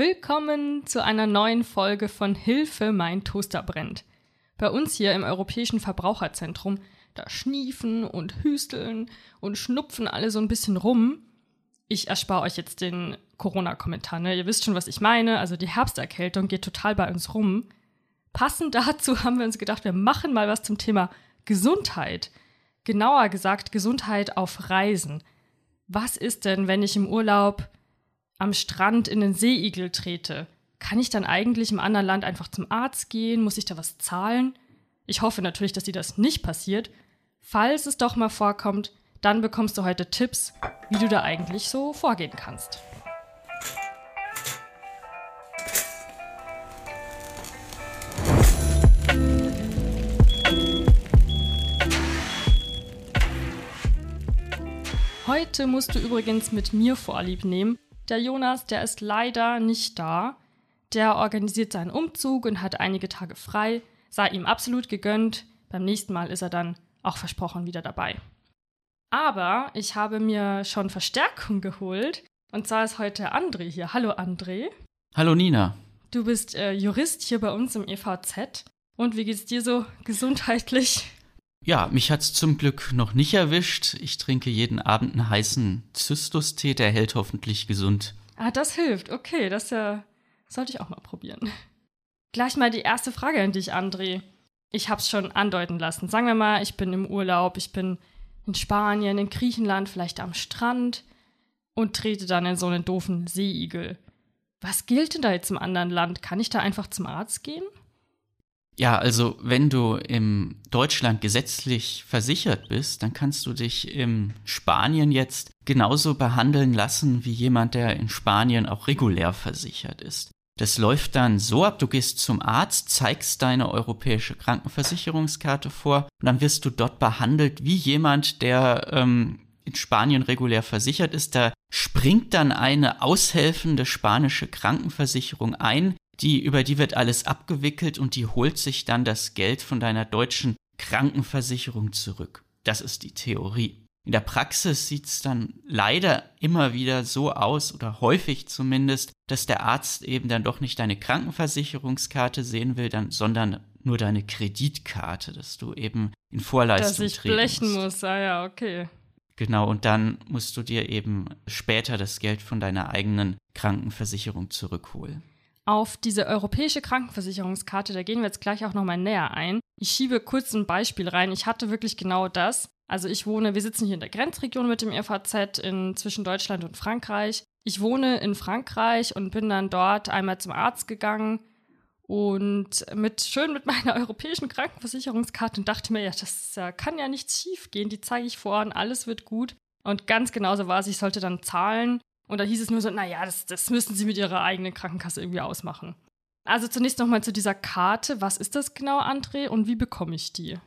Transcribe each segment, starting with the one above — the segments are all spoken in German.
Willkommen zu einer neuen Folge von Hilfe, mein Toaster brennt. Bei uns hier im Europäischen Verbraucherzentrum, da schniefen und hüsteln und schnupfen alle so ein bisschen rum. Ich erspare euch jetzt den Corona-Kommentar, ne? Ihr wisst schon, was ich meine. Also die Herbsterkältung geht total bei uns rum. Passend dazu haben wir uns gedacht, wir machen mal was zum Thema Gesundheit. Genauer gesagt, Gesundheit auf Reisen. Was ist denn, wenn ich im Urlaub am Strand in den Seeigel trete, kann ich dann eigentlich im anderen Land einfach zum Arzt gehen? Muss ich da was zahlen? Ich hoffe natürlich, dass dir das nicht passiert. Falls es doch mal vorkommt, dann bekommst du heute Tipps, wie du da eigentlich so vorgehen kannst. Heute musst du übrigens mit mir Vorlieb nehmen, der Jonas, der ist leider nicht da. Der organisiert seinen Umzug und hat einige Tage frei. Sei ihm absolut gegönnt. Beim nächsten Mal ist er dann auch versprochen wieder dabei. Aber ich habe mir schon Verstärkung geholt. Und zwar ist heute André hier. Hallo André. Hallo Nina. Du bist äh, Jurist hier bei uns im EVZ. Und wie geht's dir so gesundheitlich? Ja, mich hat's zum Glück noch nicht erwischt. Ich trinke jeden Abend einen heißen Zystustee, der hält hoffentlich gesund. Ah, das hilft. Okay, das ja, sollte ich auch mal probieren. Gleich mal die erste Frage an dich, André. Ich hab's schon andeuten lassen. Sagen wir mal, ich bin im Urlaub, ich bin in Spanien, in Griechenland, vielleicht am Strand und trete dann in so einen doofen Seeigel. Was gilt denn da jetzt im anderen Land? Kann ich da einfach zum Arzt gehen? Ja, also wenn du im Deutschland gesetzlich versichert bist, dann kannst du dich in Spanien jetzt genauso behandeln lassen wie jemand, der in Spanien auch regulär versichert ist. Das läuft dann so ab, du gehst zum Arzt, zeigst deine europäische Krankenversicherungskarte vor und dann wirst du dort behandelt wie jemand, der ähm, in Spanien regulär versichert ist. Da springt dann eine aushelfende spanische Krankenversicherung ein, die, über die wird alles abgewickelt und die holt sich dann das Geld von deiner deutschen Krankenversicherung zurück. Das ist die Theorie. In der Praxis sieht es dann leider immer wieder so aus, oder häufig zumindest, dass der Arzt eben dann doch nicht deine Krankenversicherungskarte sehen will, dann, sondern nur deine Kreditkarte, dass du eben in Vorleistung Dass ich blechen musst. muss, ah ja, okay. Genau, und dann musst du dir eben später das Geld von deiner eigenen Krankenversicherung zurückholen auf diese europäische Krankenversicherungskarte, da gehen wir jetzt gleich auch nochmal näher ein. Ich schiebe kurz ein Beispiel rein. Ich hatte wirklich genau das. Also ich wohne, wir sitzen hier in der Grenzregion mit dem EVZ in, zwischen Deutschland und Frankreich. Ich wohne in Frankreich und bin dann dort einmal zum Arzt gegangen und mit schön mit meiner europäischen Krankenversicherungskarte und dachte mir, ja, das kann ja nichts schief gehen. Die zeige ich vor und alles wird gut. Und ganz genauso war es, ich sollte dann zahlen und da hieß es nur so, naja, das, das müssen Sie mit Ihrer eigenen Krankenkasse irgendwie ausmachen. Also zunächst nochmal zu dieser Karte. Was ist das genau, André, und wie bekomme ich die?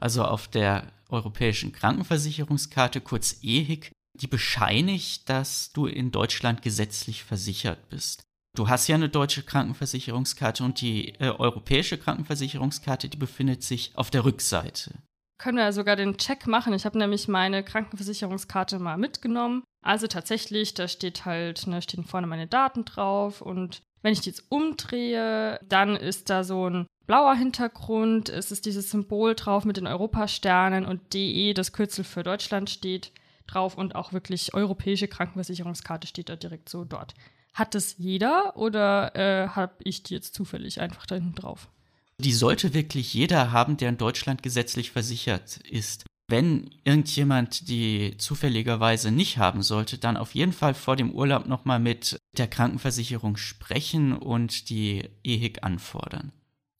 Also auf der europäischen Krankenversicherungskarte, kurz EHIC, die bescheinigt, dass du in Deutschland gesetzlich versichert bist. Du hast ja eine deutsche Krankenversicherungskarte und die äh, europäische Krankenversicherungskarte, die befindet sich auf der Rückseite können wir ja sogar den Check machen. Ich habe nämlich meine Krankenversicherungskarte mal mitgenommen. Also tatsächlich, da steht halt, ne, stehen vorne meine Daten drauf und wenn ich die jetzt umdrehe, dann ist da so ein blauer Hintergrund, es ist dieses Symbol drauf mit den Europasternen und DE, das Kürzel für Deutschland steht drauf und auch wirklich europäische Krankenversicherungskarte steht da direkt so dort. Hat das jeder oder äh, habe ich die jetzt zufällig einfach da hinten drauf? Die sollte wirklich jeder haben, der in Deutschland gesetzlich versichert ist. Wenn irgendjemand die zufälligerweise nicht haben sollte, dann auf jeden Fall vor dem Urlaub nochmal mit der Krankenversicherung sprechen und die EHIC anfordern.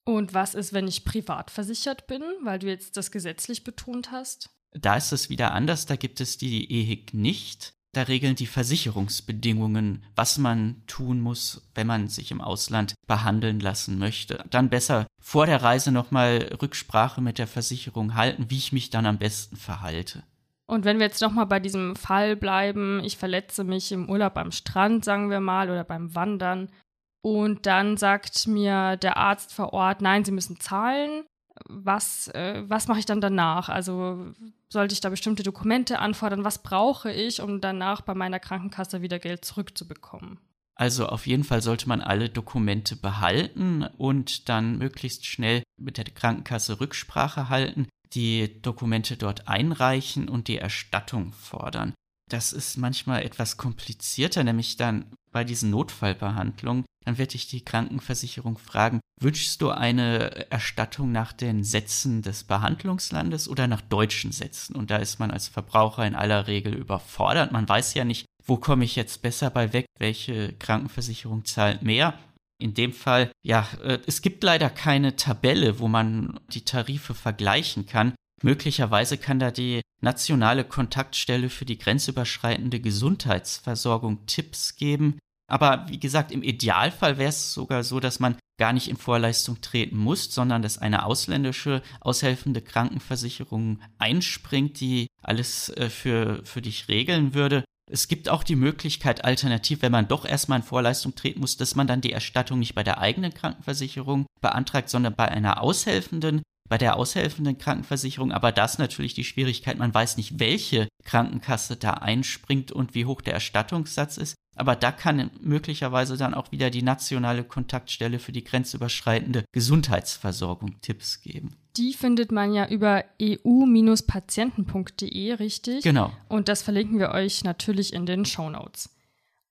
Und was ist, wenn ich privat versichert bin, weil du jetzt das gesetzlich betont hast? Da ist es wieder anders, da gibt es die EHIC nicht. Da regeln die Versicherungsbedingungen, was man tun muss, wenn man sich im Ausland behandeln lassen möchte. Dann besser vor der Reise nochmal Rücksprache mit der Versicherung halten, wie ich mich dann am besten verhalte. Und wenn wir jetzt nochmal bei diesem Fall bleiben, ich verletze mich im Urlaub am Strand, sagen wir mal, oder beim Wandern, und dann sagt mir der Arzt vor Ort, nein, Sie müssen zahlen, was, äh, was mache ich dann danach? Also sollte ich da bestimmte Dokumente anfordern? Was brauche ich, um danach bei meiner Krankenkasse wieder Geld zurückzubekommen? Also auf jeden Fall sollte man alle Dokumente behalten und dann möglichst schnell mit der Krankenkasse Rücksprache halten, die Dokumente dort einreichen und die Erstattung fordern. Das ist manchmal etwas komplizierter, nämlich dann bei diesen Notfallbehandlungen, dann wird dich die Krankenversicherung fragen, wünschst du eine Erstattung nach den Sätzen des Behandlungslandes oder nach deutschen Sätzen? Und da ist man als Verbraucher in aller Regel überfordert. Man weiß ja nicht, wo komme ich jetzt besser bei weg, welche Krankenversicherung zahlt mehr. In dem Fall, ja, äh, es gibt leider keine Tabelle, wo man die Tarife vergleichen kann. Möglicherweise kann da die nationale Kontaktstelle für die grenzüberschreitende Gesundheitsversorgung Tipps geben. Aber wie gesagt, im Idealfall wäre es sogar so, dass man gar nicht in Vorleistung treten muss, sondern dass eine ausländische aushelfende Krankenversicherung einspringt, die alles äh, für, für dich regeln würde. Es gibt auch die Möglichkeit, alternativ, wenn man doch erstmal in Vorleistung treten muss, dass man dann die Erstattung nicht bei der eigenen Krankenversicherung beantragt, sondern bei einer aushelfenden, bei der aushelfenden Krankenversicherung. Aber das natürlich die Schwierigkeit, man weiß nicht, welche Krankenkasse da einspringt und wie hoch der Erstattungssatz ist. Aber da kann möglicherweise dann auch wieder die nationale Kontaktstelle für die grenzüberschreitende Gesundheitsversorgung Tipps geben. Die findet man ja über eu-patienten.de, richtig? Genau. Und das verlinken wir euch natürlich in den Show Notes.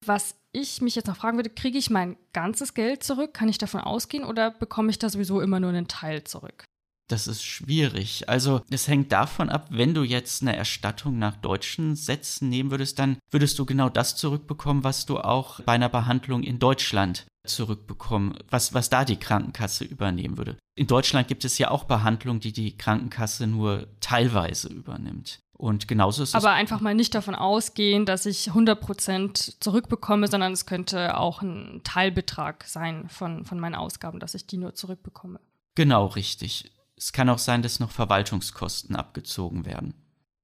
Was ich mich jetzt noch fragen würde, kriege ich mein ganzes Geld zurück? Kann ich davon ausgehen oder bekomme ich da sowieso immer nur einen Teil zurück? Das ist schwierig. Also es hängt davon ab, wenn du jetzt eine Erstattung nach deutschen Sätzen nehmen würdest, dann würdest du genau das zurückbekommen, was du auch bei einer Behandlung in Deutschland zurückbekommen, was, was da die Krankenkasse übernehmen würde. In Deutschland gibt es ja auch Behandlungen, die die Krankenkasse nur teilweise übernimmt. Und genauso ist es. Aber einfach mal nicht davon ausgehen, dass ich 100% zurückbekomme, sondern es könnte auch ein Teilbetrag sein von, von meinen Ausgaben, dass ich die nur zurückbekomme. Genau, richtig. Es kann auch sein, dass noch Verwaltungskosten abgezogen werden.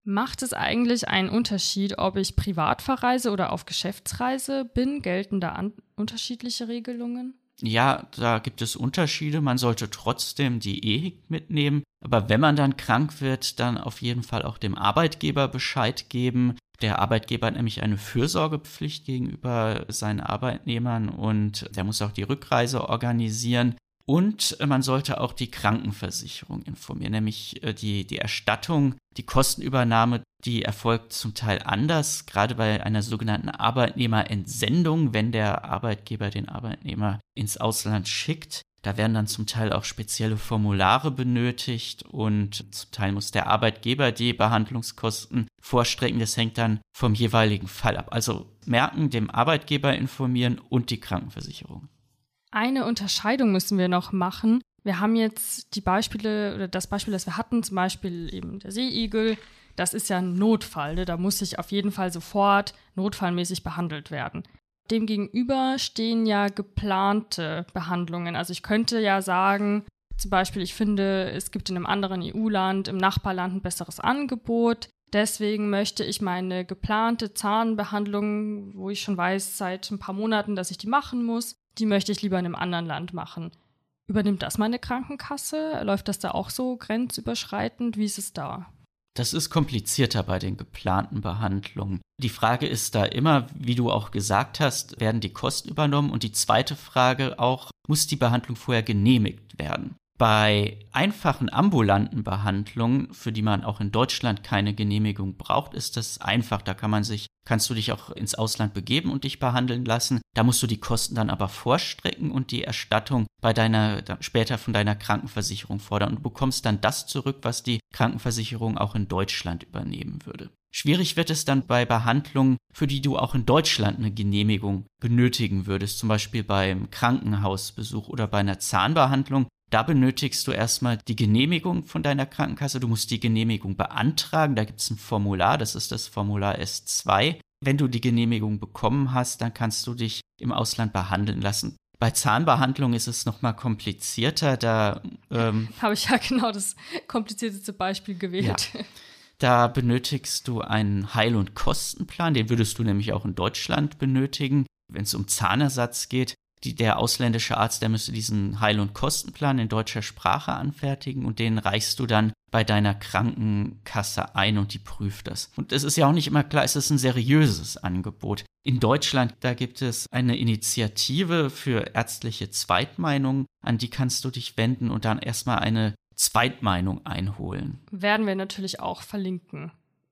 Macht es eigentlich einen Unterschied, ob ich privat verreise oder auf Geschäftsreise bin? Gelten da an unterschiedliche Regelungen? Ja, da gibt es Unterschiede. Man sollte trotzdem die EHIC mitnehmen. Aber wenn man dann krank wird, dann auf jeden Fall auch dem Arbeitgeber Bescheid geben. Der Arbeitgeber hat nämlich eine Fürsorgepflicht gegenüber seinen Arbeitnehmern und der muss auch die Rückreise organisieren. Und man sollte auch die Krankenversicherung informieren, nämlich äh, die, die Erstattung, die Kostenübernahme, die erfolgt zum Teil anders, gerade bei einer sogenannten Arbeitnehmerentsendung, wenn der Arbeitgeber den Arbeitnehmer ins Ausland schickt. Da werden dann zum Teil auch spezielle Formulare benötigt und zum Teil muss der Arbeitgeber die Behandlungskosten vorstrecken. Das hängt dann vom jeweiligen Fall ab. Also merken, dem Arbeitgeber informieren und die Krankenversicherung. Eine Unterscheidung müssen wir noch machen. Wir haben jetzt die Beispiele oder das Beispiel, das wir hatten, zum Beispiel eben der Seeigel. Das ist ja ein Notfall. Ne? Da muss ich auf jeden Fall sofort notfallmäßig behandelt werden. Demgegenüber stehen ja geplante Behandlungen. Also ich könnte ja sagen, zum Beispiel, ich finde, es gibt in einem anderen EU-Land, im Nachbarland ein besseres Angebot. Deswegen möchte ich meine geplante Zahnbehandlung, wo ich schon weiß seit ein paar Monaten, dass ich die machen muss, die möchte ich lieber in einem anderen Land machen. Übernimmt das meine Krankenkasse? Läuft das da auch so grenzüberschreitend? Wie ist es da? Das ist komplizierter bei den geplanten Behandlungen. Die Frage ist da immer, wie du auch gesagt hast, werden die Kosten übernommen? Und die zweite Frage auch, muss die Behandlung vorher genehmigt werden? Bei einfachen ambulanten Behandlungen, für die man auch in Deutschland keine Genehmigung braucht, ist das einfach. Da kann man sich, kannst du dich auch ins Ausland begeben und dich behandeln lassen. Da musst du die Kosten dann aber vorstrecken und die Erstattung bei deiner, später von deiner Krankenversicherung fordern und bekommst dann das zurück, was die Krankenversicherung auch in Deutschland übernehmen würde. Schwierig wird es dann bei Behandlungen, für die du auch in Deutschland eine Genehmigung benötigen würdest, zum Beispiel beim Krankenhausbesuch oder bei einer Zahnbehandlung. Da benötigst du erstmal die Genehmigung von deiner Krankenkasse. Du musst die Genehmigung beantragen. Da gibt es ein Formular, das ist das Formular S2. Wenn du die Genehmigung bekommen hast, dann kannst du dich im Ausland behandeln lassen. Bei Zahnbehandlung ist es nochmal komplizierter. Da ähm, habe ich ja genau das komplizierteste Beispiel gewählt. Ja. Da benötigst du einen Heil- und Kostenplan. Den würdest du nämlich auch in Deutschland benötigen, wenn es um Zahnersatz geht. Die, der ausländische Arzt, der müsste diesen Heil- und Kostenplan in deutscher Sprache anfertigen und den reichst du dann bei deiner Krankenkasse ein und die prüft das. Und es ist ja auch nicht immer klar, ist es ein seriöses Angebot. In Deutschland, da gibt es eine Initiative für ärztliche Zweitmeinungen, an die kannst du dich wenden und dann erstmal eine Zweitmeinung einholen. Werden wir natürlich auch verlinken.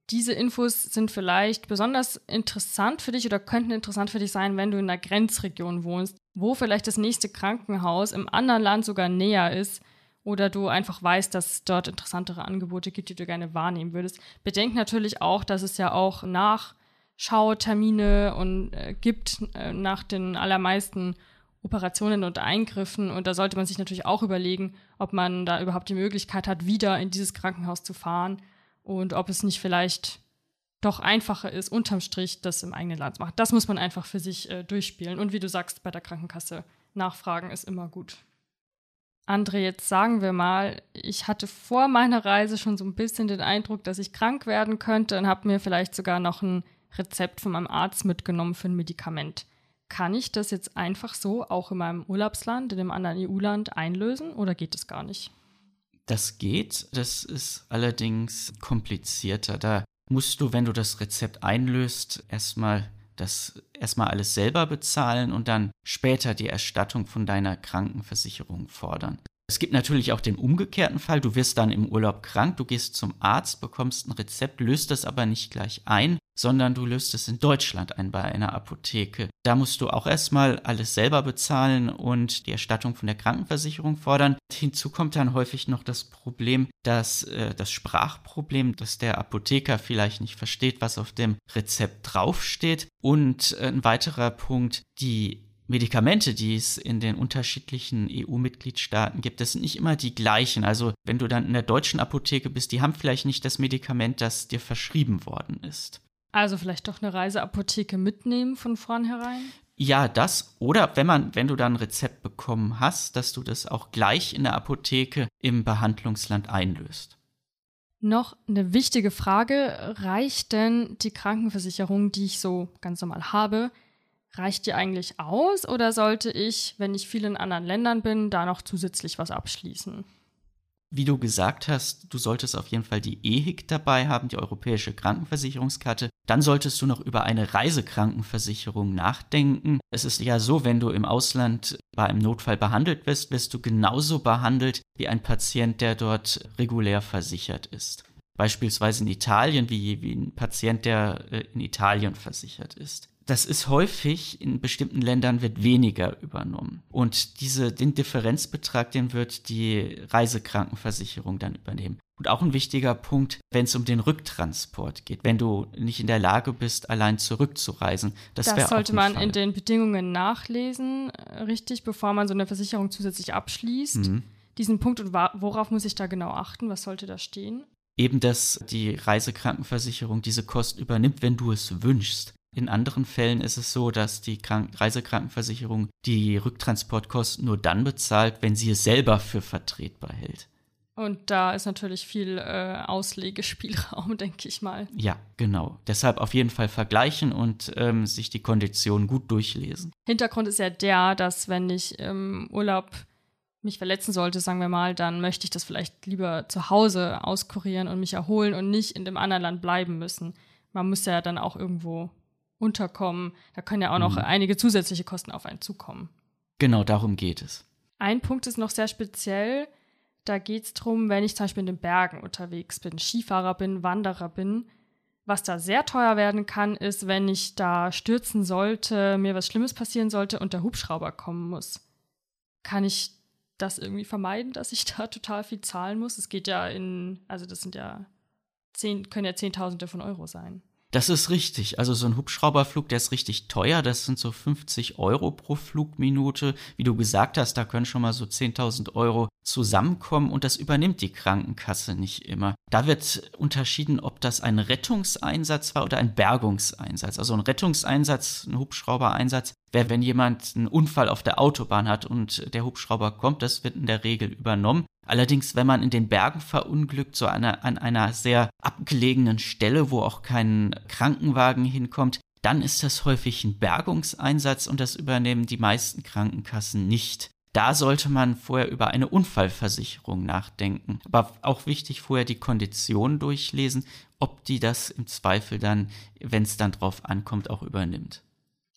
Diese Infos sind vielleicht besonders interessant für dich oder könnten interessant für dich sein, wenn du in einer Grenzregion wohnst, wo vielleicht das nächste Krankenhaus im anderen Land sogar näher ist oder du einfach weißt, dass es dort interessantere Angebote gibt, die du gerne wahrnehmen würdest. Bedenk natürlich auch, dass es ja auch Nachschautermine und äh, gibt äh, nach den allermeisten Operationen und Eingriffen. Und da sollte man sich natürlich auch überlegen, ob man da überhaupt die Möglichkeit hat, wieder in dieses Krankenhaus zu fahren und ob es nicht vielleicht doch einfacher ist, unterm Strich das im eigenen Land zu machen. Das muss man einfach für sich äh, durchspielen. Und wie du sagst, bei der Krankenkasse nachfragen ist immer gut. André, jetzt sagen wir mal, ich hatte vor meiner Reise schon so ein bisschen den Eindruck, dass ich krank werden könnte und habe mir vielleicht sogar noch ein Rezept von meinem Arzt mitgenommen für ein Medikament. Kann ich das jetzt einfach so auch in meinem Urlaubsland, in einem anderen EU-Land einlösen oder geht es gar nicht? Das geht, das ist allerdings komplizierter. Da musst du, wenn du das Rezept einlöst, erstmal das erstmal alles selber bezahlen und dann später die Erstattung von deiner Krankenversicherung fordern. Es gibt natürlich auch den umgekehrten Fall. Du wirst dann im Urlaub krank, du gehst zum Arzt, bekommst ein Rezept, löst es aber nicht gleich ein, sondern du löst es in Deutschland ein bei einer Apotheke. Da musst du auch erstmal alles selber bezahlen und die Erstattung von der Krankenversicherung fordern. Hinzu kommt dann häufig noch das Problem, dass äh, das Sprachproblem, dass der Apotheker vielleicht nicht versteht, was auf dem Rezept draufsteht. Und äh, ein weiterer Punkt, die Medikamente, die es in den unterschiedlichen EU-Mitgliedstaaten gibt, das sind nicht immer die gleichen. Also wenn du dann in der deutschen Apotheke bist, die haben vielleicht nicht das Medikament, das dir verschrieben worden ist. Also vielleicht doch eine Reiseapotheke mitnehmen von vornherein? Ja, das. Oder wenn man, wenn du dann ein Rezept bekommen hast, dass du das auch gleich in der Apotheke im Behandlungsland einlöst. Noch eine wichtige Frage. Reicht denn die Krankenversicherung, die ich so ganz normal habe, reicht die eigentlich aus oder sollte ich, wenn ich viel in anderen Ländern bin, da noch zusätzlich was abschließen? Wie du gesagt hast, du solltest auf jeden Fall die EHIC dabei haben, die Europäische Krankenversicherungskarte. Dann solltest du noch über eine Reisekrankenversicherung nachdenken. Es ist ja so, wenn du im Ausland bei einem Notfall behandelt wirst, wirst du genauso behandelt wie ein Patient, der dort regulär versichert ist. Beispielsweise in Italien wie, wie ein Patient, der äh, in Italien versichert ist das ist häufig in bestimmten Ländern wird weniger übernommen. Und diese, den Differenzbetrag, den wird die Reisekrankenversicherung dann übernehmen. Und auch ein wichtiger Punkt, wenn es um den Rücktransport geht, wenn du nicht in der Lage bist, allein zurückzureisen. Das, das sollte man Fall. in den Bedingungen nachlesen, äh, richtig, bevor man so eine Versicherung zusätzlich abschließt. Mhm. Diesen Punkt und worauf muss ich da genau achten? Was sollte da stehen? Eben, dass die Reisekrankenversicherung diese Kosten übernimmt, wenn du es wünschst. In anderen Fällen ist es so, dass die Krank Reisekrankenversicherung die Rücktransportkosten nur dann bezahlt, wenn sie es selber für vertretbar hält. Und da ist natürlich viel äh, Auslegespielraum, denke ich mal. Ja, genau. Deshalb auf jeden Fall vergleichen und ähm, sich die Konditionen gut durchlesen. Hintergrund ist ja der, dass wenn ich im Urlaub mich verletzen sollte, sagen wir mal, dann möchte ich das vielleicht lieber zu Hause auskurieren und mich erholen und nicht in dem anderen Land bleiben müssen. Man muss ja dann auch irgendwo unterkommen. Da können ja auch noch mhm. einige zusätzliche Kosten auf einen zukommen. Genau, darum geht es. Ein Punkt ist noch sehr speziell. Da geht es darum, wenn ich zum Beispiel in den Bergen unterwegs bin, Skifahrer bin, Wanderer bin. Was da sehr teuer werden kann, ist, wenn ich da stürzen sollte, mir was Schlimmes passieren sollte und der Hubschrauber kommen muss. Kann ich das irgendwie vermeiden, dass ich da total viel zahlen muss? Es geht ja in, also das sind ja zehn, können ja Zehntausende von Euro sein. Das ist richtig. Also so ein Hubschrauberflug, der ist richtig teuer. Das sind so 50 Euro pro Flugminute. Wie du gesagt hast, da können schon mal so 10.000 Euro zusammenkommen und das übernimmt die Krankenkasse nicht immer. Da wird unterschieden, ob das ein Rettungseinsatz war oder ein Bergungseinsatz. Also ein Rettungseinsatz, ein Hubschraubereinsatz wäre, wenn jemand einen Unfall auf der Autobahn hat und der Hubschrauber kommt, das wird in der Regel übernommen. Allerdings, wenn man in den Bergen verunglückt, so an einer, an einer sehr abgelegenen Stelle, wo auch kein Krankenwagen hinkommt, dann ist das häufig ein Bergungseinsatz und das übernehmen die meisten Krankenkassen nicht. Da sollte man vorher über eine Unfallversicherung nachdenken. Aber auch wichtig, vorher die Konditionen durchlesen, ob die das im Zweifel dann, wenn es dann drauf ankommt, auch übernimmt.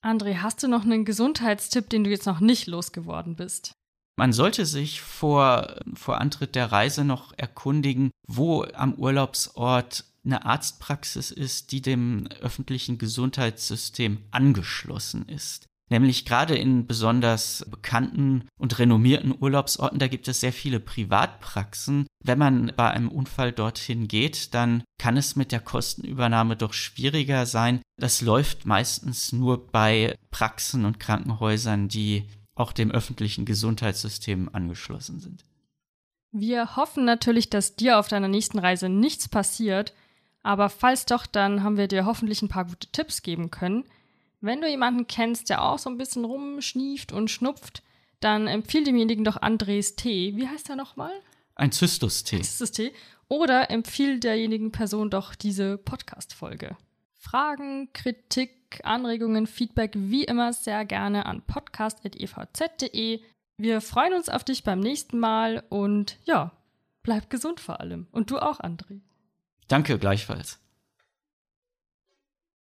André, hast du noch einen Gesundheitstipp, den du jetzt noch nicht losgeworden bist? Man sollte sich vor, vor Antritt der Reise noch erkundigen, wo am Urlaubsort eine Arztpraxis ist, die dem öffentlichen Gesundheitssystem angeschlossen ist. Nämlich gerade in besonders bekannten und renommierten Urlaubsorten, da gibt es sehr viele Privatpraxen. Wenn man bei einem Unfall dorthin geht, dann kann es mit der Kostenübernahme doch schwieriger sein. Das läuft meistens nur bei Praxen und Krankenhäusern, die auch dem öffentlichen Gesundheitssystem angeschlossen sind. Wir hoffen natürlich, dass dir auf deiner nächsten Reise nichts passiert, aber falls doch, dann haben wir dir hoffentlich ein paar gute Tipps geben können. Wenn du jemanden kennst, der auch so ein bisschen rumschnieft und schnupft, dann empfiehl demjenigen doch Andres Tee. Wie heißt er nochmal? Ein Zystus-Tee. Zystus-Tee. Oder empfiehl derjenigen Person doch diese Podcast-Folge. Fragen, Kritik, Anregungen, Feedback wie immer sehr gerne an podcast.evz.de. Wir freuen uns auf dich beim nächsten Mal und ja, bleib gesund vor allem. Und du auch, André. Danke gleichfalls.